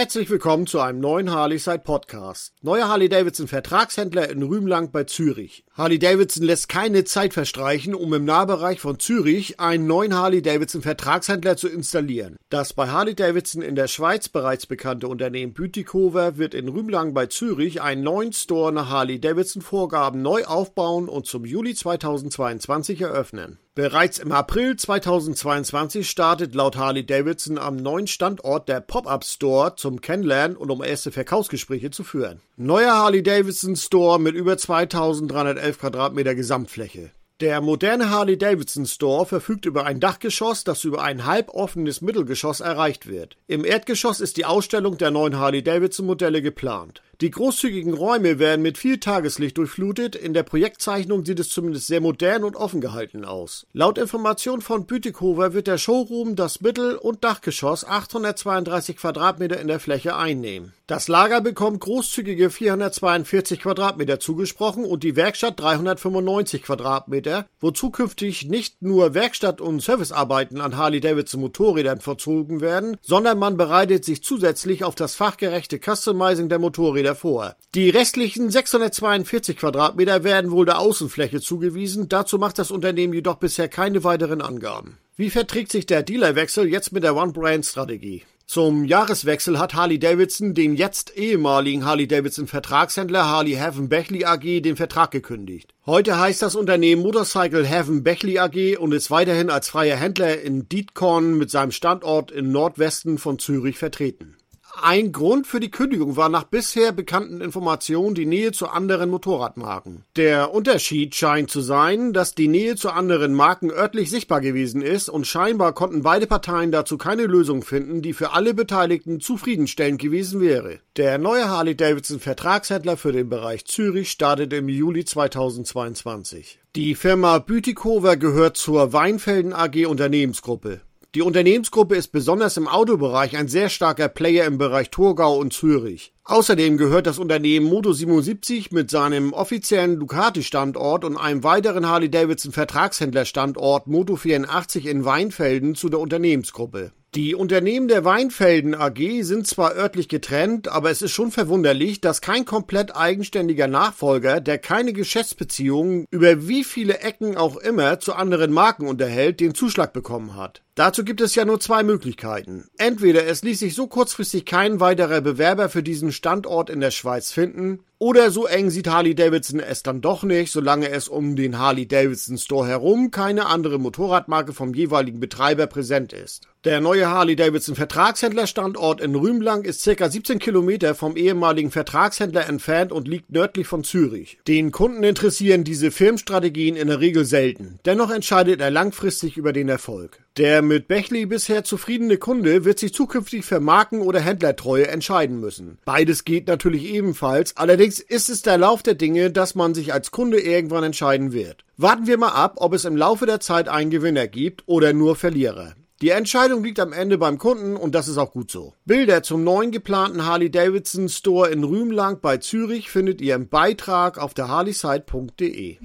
Herzlich willkommen zu einem neuen Harley-Side Podcast. Neuer Harley-Davidson Vertragshändler in Rümlang bei Zürich. Harley-Davidson lässt keine Zeit verstreichen, um im Nahbereich von Zürich einen neuen Harley-Davidson Vertragshändler zu installieren. Das bei Harley-Davidson in der Schweiz bereits bekannte Unternehmen Bütikover wird in Rümlang bei Zürich einen neuen Store nach Harley-Davidson Vorgaben neu aufbauen und zum Juli 2022 eröffnen. Bereits im April 2022 startet laut Harley Davidson am neuen Standort der Pop-Up Store zum Kennenlernen und um erste Verkaufsgespräche zu führen. Neuer Harley Davidson Store mit über 2311 Quadratmeter Gesamtfläche. Der moderne Harley Davidson Store verfügt über ein Dachgeschoss, das über ein halboffenes Mittelgeschoss erreicht wird. Im Erdgeschoss ist die Ausstellung der neuen Harley Davidson Modelle geplant. Die großzügigen Räume werden mit viel Tageslicht durchflutet. In der Projektzeichnung sieht es zumindest sehr modern und offen gehalten aus. Laut Information von Bütikover wird der Showroom das Mittel- und Dachgeschoss 832 Quadratmeter in der Fläche einnehmen. Das Lager bekommt großzügige 442 Quadratmeter zugesprochen und die Werkstatt 395 Quadratmeter, wo zukünftig nicht nur Werkstatt- und Servicearbeiten an Harley-Davidson Motorrädern verzogen werden, sondern man bereitet sich zusätzlich auf das fachgerechte Customizing der Motorräder Quadratmeter vor. Die restlichen 642 Quadratmeter werden wohl der Außenfläche zugewiesen. Dazu macht das Unternehmen jedoch bisher keine weiteren Angaben. Wie verträgt sich der Dealerwechsel jetzt mit der One-Brand-Strategie? Zum Jahreswechsel hat Harley Davidson den jetzt ehemaligen Harley Davidson Vertragshändler Harley Heaven Bechley AG den Vertrag gekündigt. Heute heißt das Unternehmen Motorcycle Heaven Bechley AG und ist weiterhin als freier Händler in Dietkorn mit seinem Standort im Nordwesten von Zürich vertreten. Ein Grund für die Kündigung war nach bisher bekannten Informationen die Nähe zu anderen Motorradmarken. Der Unterschied scheint zu sein, dass die Nähe zu anderen Marken örtlich sichtbar gewesen ist und scheinbar konnten beide Parteien dazu keine Lösung finden, die für alle Beteiligten zufriedenstellend gewesen wäre. Der neue Harley-Davidson Vertragshändler für den Bereich Zürich startet im Juli 2022. Die Firma Bütikover gehört zur Weinfelden AG Unternehmensgruppe. Die Unternehmensgruppe ist besonders im Autobereich ein sehr starker Player im Bereich Thurgau und Zürich. Außerdem gehört das Unternehmen Moto 77 mit seinem offiziellen Ducati-Standort und einem weiteren Harley-Davidson Vertragshändler-Standort Moto 84 in Weinfelden zu der Unternehmensgruppe. Die Unternehmen der Weinfelden AG sind zwar örtlich getrennt, aber es ist schon verwunderlich, dass kein komplett eigenständiger Nachfolger, der keine Geschäftsbeziehungen über wie viele Ecken auch immer zu anderen Marken unterhält, den Zuschlag bekommen hat. Dazu gibt es ja nur zwei Möglichkeiten. Entweder es ließ sich so kurzfristig kein weiterer Bewerber für diesen Standort in der Schweiz finden, oder so eng sieht Harley Davidson es dann doch nicht, solange es um den Harley Davidson Store herum keine andere Motorradmarke vom jeweiligen Betreiber präsent ist. Der neue Harley Davidson Vertragshändlerstandort in Rümlang ist circa 17 Kilometer vom ehemaligen Vertragshändler entfernt und liegt nördlich von Zürich. Den Kunden interessieren diese Firmenstrategien in der Regel selten. Dennoch entscheidet er langfristig über den Erfolg. Der mit Bechley bisher zufriedene Kunde wird sich zukünftig für Marken- oder Händlertreue entscheiden müssen. Beides geht natürlich ebenfalls, allerdings ist es der Lauf der Dinge, dass man sich als Kunde irgendwann entscheiden wird. Warten wir mal ab, ob es im Laufe der Zeit einen Gewinner gibt oder nur Verlierer. Die Entscheidung liegt am Ende beim Kunden und das ist auch gut so. Bilder zum neuen geplanten Harley Davidson Store in Rümlang bei Zürich findet ihr im Beitrag auf der harleyside.de.